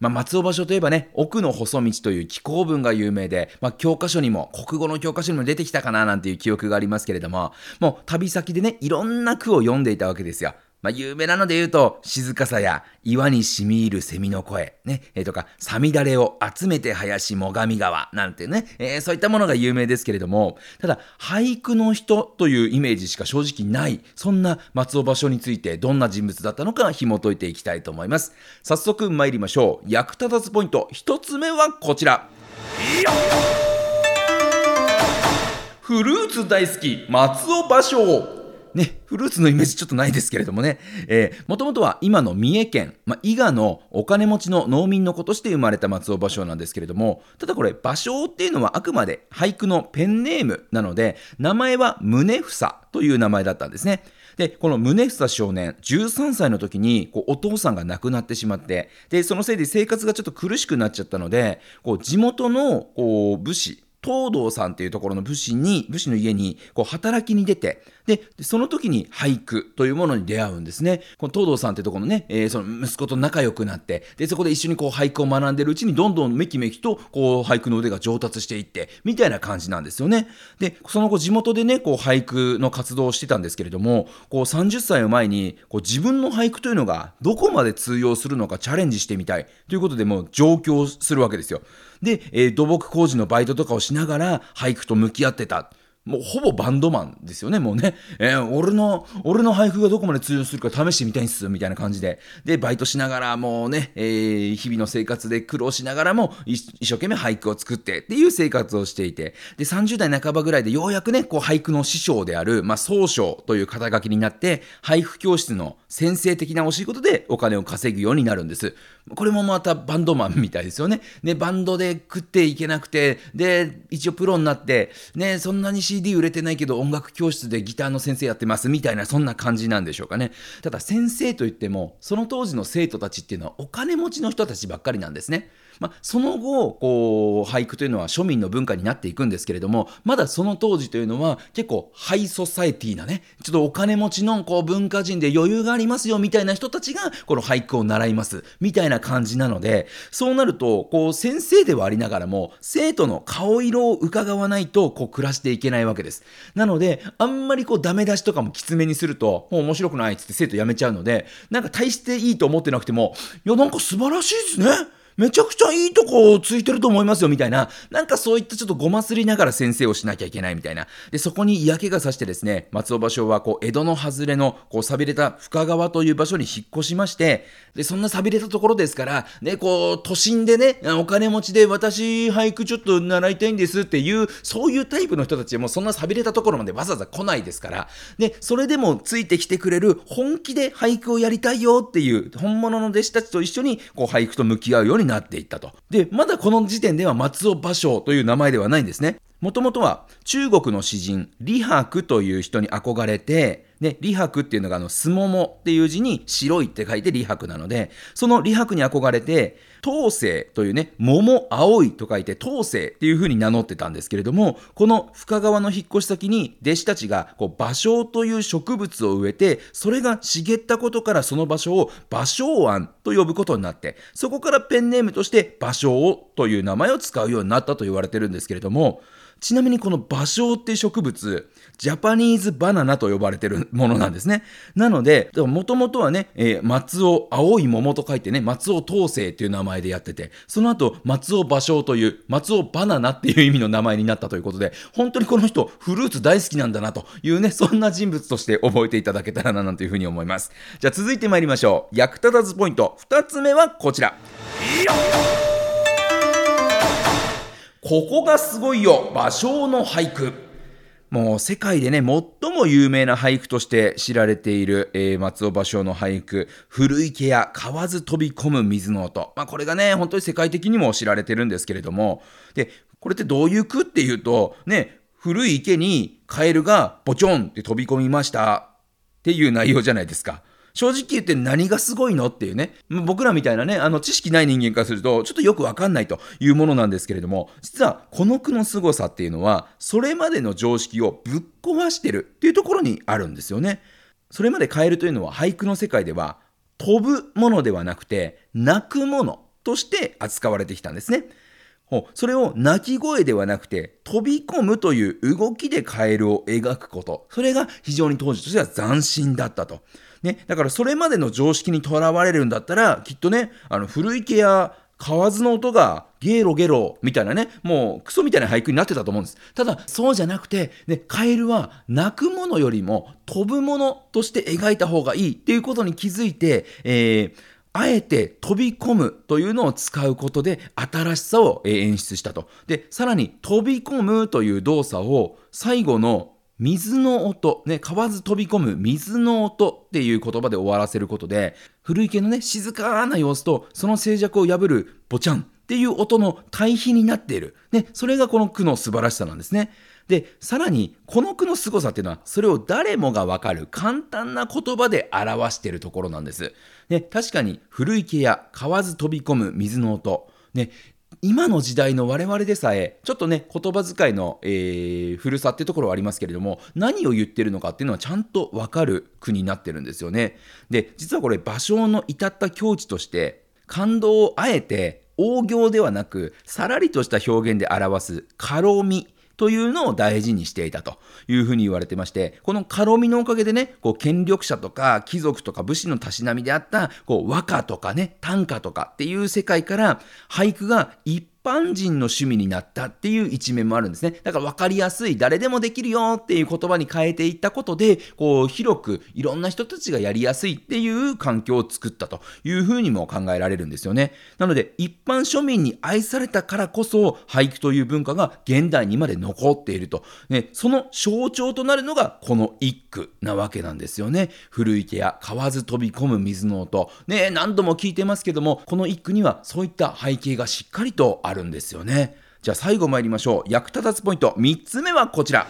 まあ、松尾芭蕉といえばね、奥の細道という紀行文が有名で、まあ、教科書にも、国語の教科書にも出てきたかななんていう記憶がありますけれども、もう旅先でね、いろんな句を読んでいたわけですよ。まあ、有名なので言うと、静かさや岩に染み入る蝉の声、ね、えー、とか、さみだれを集めて林最上川、なんてね、えー、そういったものが有名ですけれども、ただ、俳句の人というイメージしか正直ない、そんな松尾芭蕉についてどんな人物だったのか紐解いていきたいと思います。早速参りましょう。役立たずポイント、一つ目はこちら。フルーツ大好き、松尾芭蕉。ね、フルーツのイメージちょっとないですけれどもね、えー、もともとは今の三重県、まあ、伊賀のお金持ちの農民の子として生まれた松尾芭蕉なんですけれども、ただこれ、芭蕉っていうのはあくまで俳句のペンネームなので、名前は宗房という名前だったんですね。で、この宗房少年、13歳の時にこうお父さんが亡くなってしまって、で、そのせいで生活がちょっと苦しくなっちゃったので、こう地元のこう武士、東堂さんっていうところの武士に、武士の家にこう働きに出て、で、その時に俳句というものに出会うんですね。この東堂さんってところのね、えー、その息子と仲良くなって、で、そこで一緒にこう俳句を学んでるうちにどんどんめきめきとこう俳句の腕が上達していって、みたいな感じなんですよね。で、その後地元でね、こう俳句の活動をしてたんですけれども、こう30歳を前に、こう自分の俳句というのがどこまで通用するのかチャレンジしてみたいということでもう上京するわけですよ。で、えー、土木工事のバイトとかをしながら俳句と向き合ってた。もうほぼバンドマンですよね、もうね。えー、俺の、俺の配布がどこまで通用するか試してみたいんす、みたいな感じで。で、バイトしながら、もうね、えー、日々の生活で苦労しながらも、一生懸命俳句を作ってっていう生活をしていて。で、30代半ばぐらいでようやくね、こう俳句の師匠である、まあ、総称という肩書きになって、俳句教室の先生的なお仕事でお金を稼ぐようになるんです。これもまたバンドマンみたいですよね。ね、バンドで食っていけなくて、で、一応プロになって、ね、そんなに CD CD 売れてないけど音楽教室でギターの先生やってますみたいな、そんな感じなんでしょうかね。ただ先生といっても、その当時の生徒たちっていうのはお金持ちの人たちばっかりなんですね。まあ、その後こう俳句というのは庶民の文化になっていくんですけれどもまだその当時というのは結構ハイソサエティなねちょっとお金持ちのこう文化人で余裕がありますよみたいな人たちがこの俳句を習いますみたいな感じなのでそうなるとこう先生ではありながらも生徒の顔色を伺わないとこう暮らしていけないわけです。なのであんまりこうダメ出しとかもきつめにするともう面白くないっつって生徒辞めちゃうのでなんか大していいと思ってなくてもいやなんか素晴らしいですねめちゃくちゃいいとこをついてると思いますよみたいな、なんかそういったちょっとごますりながら先生をしなきゃいけないみたいな。で、そこに嫌気がさしてですね、松尾芭蕉はこう江戸の外れのこう寂れた深川という場所に引っ越しまして、で、そんな寂れたところですから、ね、こう都心でね、お金持ちで私俳句ちょっと習いたいんですっていう、そういうタイプの人たちもそんな寂れたところまでわざわざ来ないですから、で、それでもついてきてくれる本気で俳句をやりたいよっていう本物の弟子たちと一緒にこう俳句と向き合うようにになっていったと。で、まだこの時点では松尾芭蕉という名前ではないんですね。もともとは中国の詩人、李白という人に憧れて、で、李白っていうのがあの、すももっていう字に白いって書いて李白なので、その李白に憧れて、東星というね、桃青いと書いて東星っていう風に名乗ってたんですけれども、この深川の引っ越し先に弟子たちがこう芭蕉という植物を植えて、それが茂ったことからその場所を芭蕉庵と呼ぶことになって、そこからペンネームとして芭蕉という名前を使うようになったと言われてるんですけれども、ちなみにこの芭蕉って植物、ジャパニーズバナナと呼ばれてるものなんですね。なので、もともとはね、えー、松尾、青い桃と書いてね、松尾東星っていう名前でやってて、その後、松尾芭蕉という、松尾バナナっていう意味の名前になったということで、本当にこの人、フルーツ大好きなんだなというね、そんな人物として覚えていただけたらな、なんていうふうに思います。じゃあ続いて参りましょう。役立たずポイント、2つ目はこちら。ここがすごいよ芭蕉の俳句。もう世界でね、最も有名な俳句として知られている、えー、松尾芭蕉の俳句、古池や買わず飛び込む水の音。まあこれがね、本当に世界的にも知られてるんですけれども、で、これってどういう句っていうと、ね、古い池にカエルがボチョンって飛び込みましたっていう内容じゃないですか。正直言って何がすごいのっていうね、僕らみたいなね、あの知識ない人間からすると、ちょっとよくわかんないというものなんですけれども、実はこの句の凄さっていうのは、それまでの常識をぶっ壊してるっていうところにあるんですよね。それまでカエルというのは俳句の世界では、飛ぶものではなくて、鳴くものとして扱われてきたんですね。それを鳴き声ではなくて飛び込むという動きでカエルを描くこと。それが非常に当時としては斬新だったと。ね、だからそれまでの常識にとらわれるんだったら、きっとね、あの古池や河津の音がゲロゲロみたいなね、もうクソみたいな俳句になってたと思うんです。ただ、そうじゃなくて、ね、カエルは鳴くものよりも飛ぶものとして描いた方がいいっていうことに気づいて、えー、あえて飛び込むというのを使うことで新しさを演出したと。で、さらに飛び込むという動作を最後の水の音、ね、買わず飛び込む水の音っていう言葉で終わらせることで、古池のね、静かな様子と、その静寂を破るボチャンっていう音の対比になっている。ね、それがこの句の素晴らしさなんですね。で、さらに、この句の凄さっていうのは、それを誰もがわかる簡単な言葉で表しているところなんです。ね、確かに、古池や買わず飛び込む水の音、ね、今の時代の我々でさえ、ちょっとね、言葉遣いの、えー、古さってところはありますけれども、何を言ってるのかっていうのはちゃんとわかる国になってるんですよね。で、実はこれ、芭蕉の至った境地として、感動をあえて、大行ではなく、さらりとした表現で表す、軽み。というのを大事にしていたというふうに言われてまして、この軽みのおかげでね、こう権力者とか貴族とか武士のたしなみであった、こう和歌とかね、短歌とかっていう世界から俳句が一般人の趣味になったっていう一面もあるんですね。だから分かりやすい、誰でもできるよっていう言葉に変えていったことで、こう、広くいろんな人たちがやりやすいっていう環境を作ったというふうにも考えられるんですよね。なので、一般庶民に愛されたからこそ、俳句という文化が現代にまで残っていると。ね、その象徴となるのが、この一句なわけなんですよね。古池や河津飛び込む水の音。ね、何度も聞いてますけども、この一句にはそういった背景がしっかりとああるんですよね。じゃあ最後参りましょう。役立たずポイント3つ目はこちら。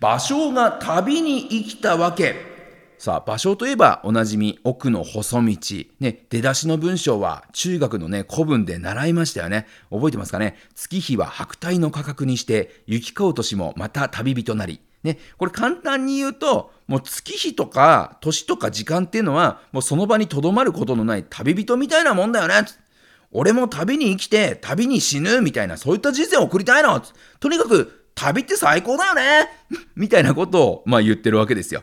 芭蕉が旅に生きたわけ。さあ、芭蕉といえばおなじみ、奥の細道。ね、出だしの文章は中学のね、古文で習いましたよね。覚えてますかね？月日は白帯の価格にして、行き交う年もまた旅人なり。ね、これ簡単に言うと、もう月日とか年とか時間っていうのは、もうその場にとどまることのない旅人みたいなもんだよね。俺も旅に生きて、旅に死ぬみたいな、そういった人生を送りたいの。とにかく、旅って最高だよね みたいなことを、まあ言ってるわけですよ。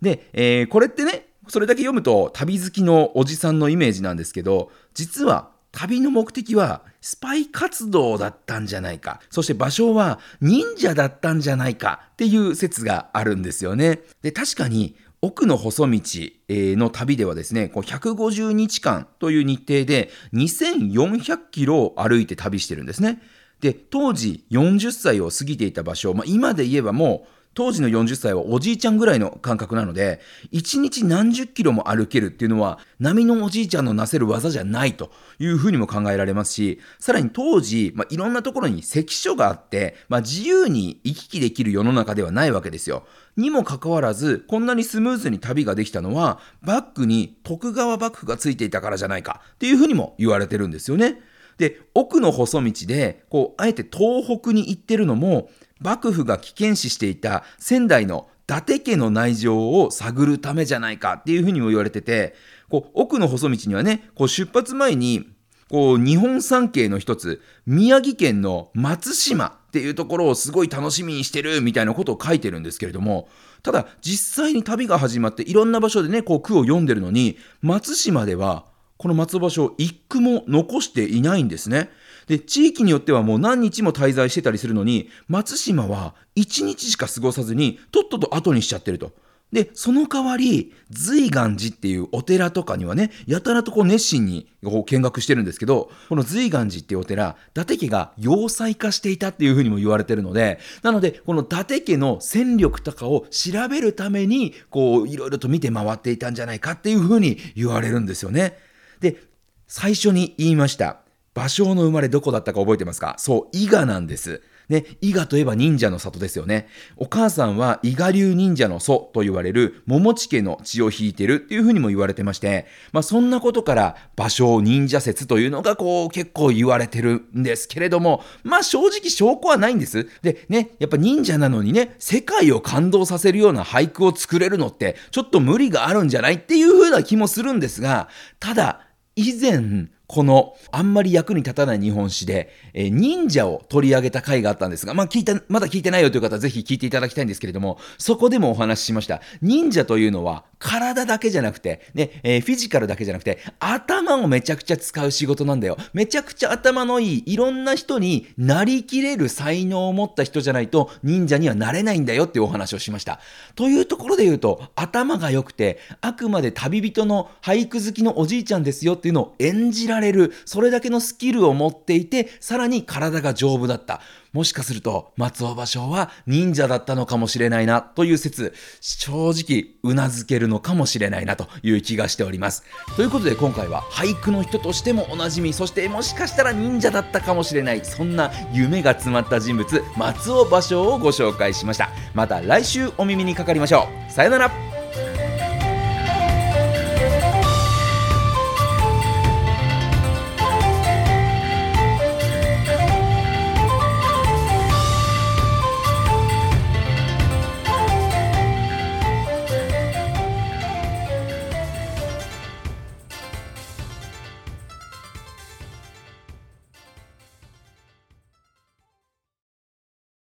で、えー、これってね、それだけ読むと旅好きのおじさんのイメージなんですけど、実は旅の目的はスパイ活動だったんじゃないか。そして場所は忍者だったんじゃないかっていう説があるんですよね。で、確かに奥の細道の旅ではですね、こう150日間という日程で2400キロを歩いて旅してるんですね。で、当時40歳を過ぎていた場所、まあ、今で言えばもう当時の40歳はおじいちゃんぐらいの感覚なので、1日何十キロも歩けるっていうのは、波のおじいちゃんのなせる技じゃないというふうにも考えられますし、さらに当時、まあ、いろんなところに関所があって、まあ、自由に行き来できる世の中ではないわけですよ。にもかかわらず、こんなにスムーズに旅ができたのは、バックに徳川幕府がついていたからじゃないかっていうふうにも言われてるんですよね。で、奥の細道で、こう、あえて東北に行ってるのも、幕府が危険視していた仙台の伊達家の内情を探るためじゃないかっていうふうにも言われてて、こう奥の細道にはね、こう出発前にこう日本三景の一つ、宮城県の松島っていうところをすごい楽しみにしてるみたいなことを書いてるんですけれども、ただ実際に旅が始まっていろんな場所でね、こう句を読んでるのに、松島ではこの松場所を一句も残していないんですね。で、地域によってはもう何日も滞在してたりするのに、松島は1日しか過ごさずに、とっとと後にしちゃってると。で、その代わり、随願寺っていうお寺とかにはね、やたらとこう熱心にこう見学してるんですけど、この随願寺っていうお寺、伊達家が要塞化していたっていうふうにも言われてるので、なので、この伊達家の戦力とかを調べるために、こう、いろいろと見て回っていたんじゃないかっていうふうに言われるんですよね。で、最初に言いました。芭蕉の生まれどこだったか覚えてますか？そう、伊賀なんです。ね、伊賀といえば忍者の里ですよね。お母さんは伊賀流忍者の祖と言われる桃地家の血を引いてるっていうふうにも言われてまして、まあそんなことから芭蕉忍者説というのがこう結構言われてるんですけれども、まあ正直証拠はないんです。でね、やっぱ忍者なのにね、世界を感動させるような俳句を作れるのってちょっと無理があるんじゃないっていうふうな気もするんですが、ただ以前このあんまり役に立たない日本史で、えー、忍者を取り上げた回があったんですが、まあ聞いた、まだ聞いてないよという方はぜひ聞いていただきたいんですけれども、そこでもお話ししました。忍者というのは体だけじゃなくて、ね、えー、フィジカルだけじゃなくて、頭をめちゃくちゃ使う仕事なんだよ。めちゃくちゃ頭のいい、いろんな人になりきれる才能を持った人じゃないと忍者にはなれないんだよっていうお話をしました。というところで言うと、頭が良くて、あくまで旅人の俳句好きのおじいちゃんですよっていうのを演じらられる、それだけのスキルを持っていて、さらに体が丈夫だった。もしかすると松尾芭蕉は忍者だったのかもしれないなという説、正直うなずけるのかもしれないなという気がしております。ということで今回は俳句の人としてもおなじみ、そしてもしかしたら忍者だったかもしれない、そんな夢が詰まった人物、松尾芭蕉をご紹介しました。また来週お耳にかかりましょう。さよなら